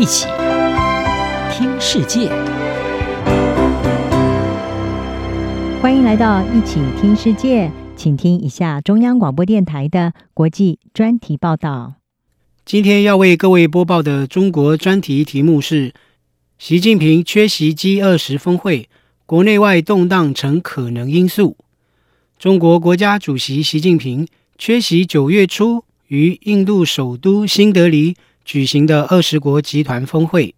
一起听世界，欢迎来到一起听世界，请听一下中央广播电台的国际专题报道。今天要为各位播报的中国专题题目是：习近平缺席 G 二十峰会，国内外动荡成可能因素。中国国家主席习近平缺席九月初于印度首都新德里举行的二十国集团峰会，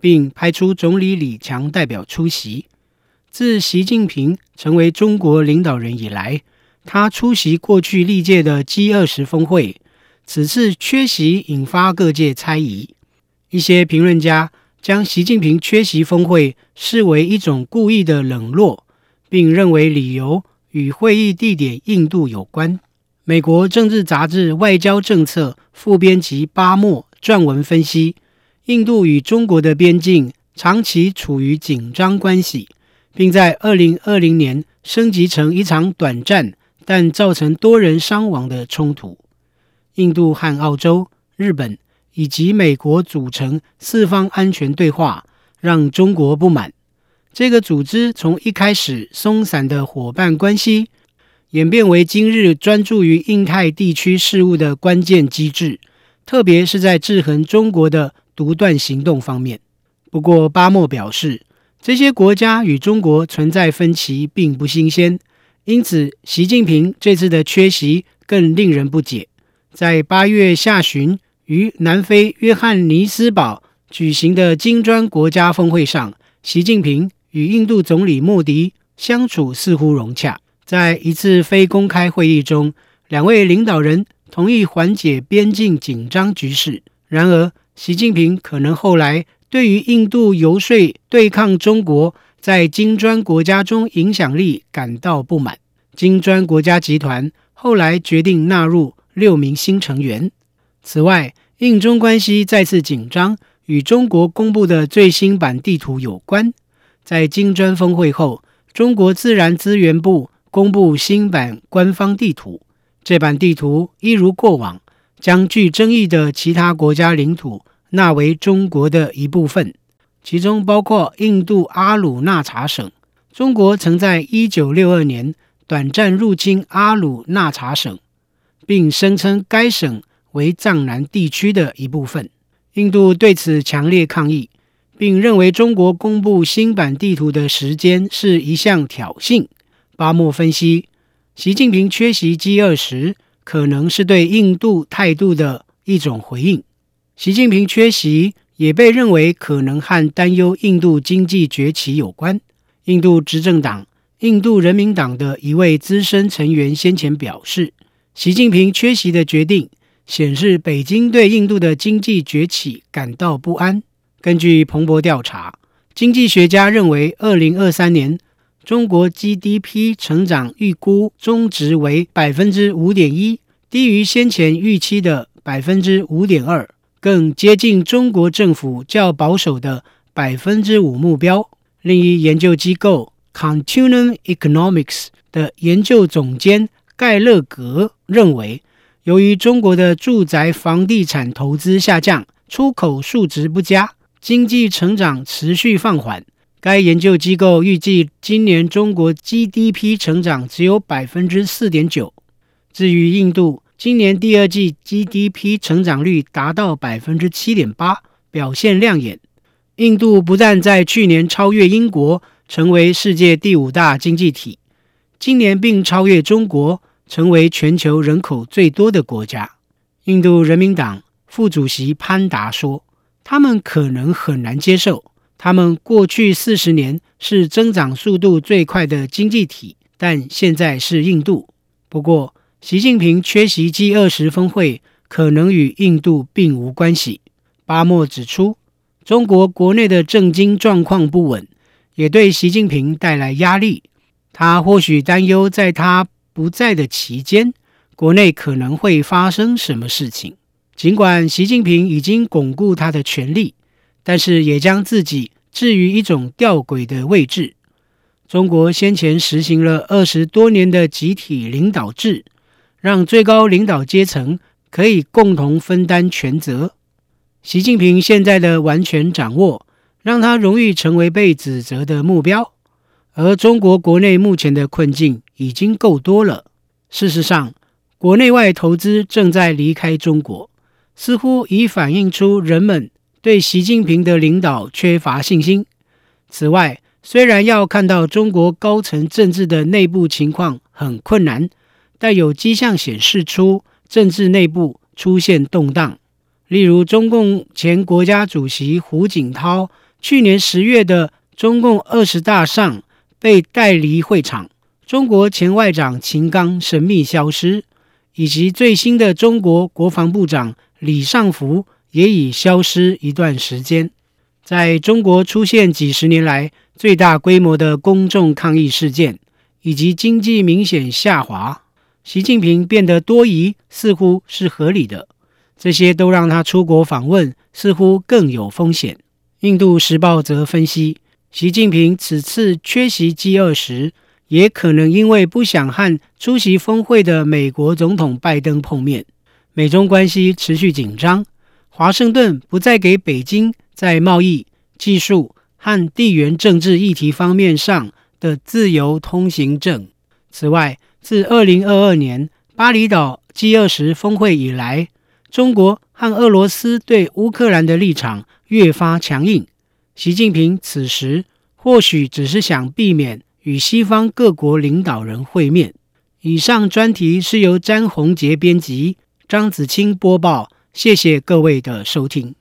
并派出总理李强代表出席。自习近平成为中国领导人以来，他出席过去历届的 G20 峰会，此次缺席引发各界猜疑。一些评论家将习近平缺席峰会视为一种故意的冷落，并认为理由与会议地点印度有关。美国政治杂志《外交政策》副编辑巴莫撰文分析，印度与中国的边境长期处于紧张关系，并在二零二零年升级成一场短暂但造成多人伤亡的冲突。印度和澳洲、日本以及美国组成四方安全对话，让中国不满。这个组织从一开始松散的伙伴关系，演变为今日专注于印太地区事务的关键机制，特别是在制衡中国的独断行动方面。不过，巴莫表示，这些国家与中国存在分歧并不新鲜，因此，习近平这次的缺席更令人不解。在八月下旬于南非约翰尼斯堡举行的金砖国家峰会上，习近平与印度总理莫迪相处似乎融洽。在一次非公开会议中，两位领导人同意缓解边境紧张局势。然而，习近平可能后来对于印度游说对抗中国在金砖国家中影响力感到不满。金砖国家集团后来决定纳入六名新成员。此外，印中关系再次紧张，与中国公布的最新版地图有关。在金砖峰会后，中国自然资源部。公布新版官方地图，这版地图一如过往，将具争议的其他国家领土纳为中国的一部分，其中包括印度阿鲁纳查省。中国曾在一九六二年短暂入侵阿鲁纳查省，并声称该省为藏南地区的一部分。印度对此强烈抗议，并认为中国公布新版地图的时间是一项挑衅。巴莫分析，习近平缺席 G20 可能是对印度态度的一种回应。习近平缺席也被认为可能和担忧印度经济崛起有关。印度执政党印度人民党的一位资深成员先前表示，习近平缺席的决定显示北京对印度的经济崛起感到不安。根据彭博调查，经济学家认为，二零二三年。中国 GDP 成长预估中值为百分之五点一，低于先前预期的百分之五点二，更接近中国政府较保守的百分之五目标。另一研究机构 Continuum Economics 的研究总监盖勒格认为，由于中国的住宅房地产投资下降，出口数值不佳，经济成长持续放缓。该研究机构预计，今年中国 GDP 成长只有百分之四点九。至于印度，今年第二季 GDP 成长率达到百分之七点八，表现亮眼。印度不但在去年超越英国，成为世界第五大经济体，今年并超越中国，成为全球人口最多的国家。印度人民党副主席潘达说：“他们可能很难接受。”他们过去四十年是增长速度最快的经济体，但现在是印度。不过，习近平缺席 G20 峰会可能与印度并无关系。巴莫指出，中国国内的政经状况不稳，也对习近平带来压力。他或许担忧，在他不在的期间，国内可能会发生什么事情。尽管习近平已经巩固他的权力。但是也将自己置于一种吊诡的位置。中国先前实行了二十多年的集体领导制，让最高领导阶层可以共同分担权责。习近平现在的完全掌握，让他容易成为被指责的目标。而中国国内目前的困境已经够多了。事实上，国内外投资正在离开中国，似乎已反映出人们对习近平的领导缺乏信心。此外，虽然要看到中国高层政治的内部情况很困难，但有迹象显示出政治内部出现动荡。例如，中共前国家主席胡锦涛去年十月的中共二十大上，被带离会场，中国前外长秦刚神秘消失，以及最新的中国国防部长李尚福也已消失一段时间。在中国出现几十年来最大规模的公众抗议事件，以及经济明显下滑，习近平变得多疑似乎是合理的。这些都让他出国访问似乎更有风险。印度时报则分析。习近平此次缺席 G 二十也可能因为不想和出席峰会的美国总统拜登碰面。美中关系持续紧张，华盛顿不再给北京在贸易、技术和地缘政治议题方面上的自由通行证。此外，自2022年巴厘岛 G 二十峰会以来，中国和俄罗斯对乌克兰的立场越发强硬。习近平此时或许只是想避免与西方各国领导人会面。以上专题是由詹宏杰编辑，张子清播报。谢谢各位的收听。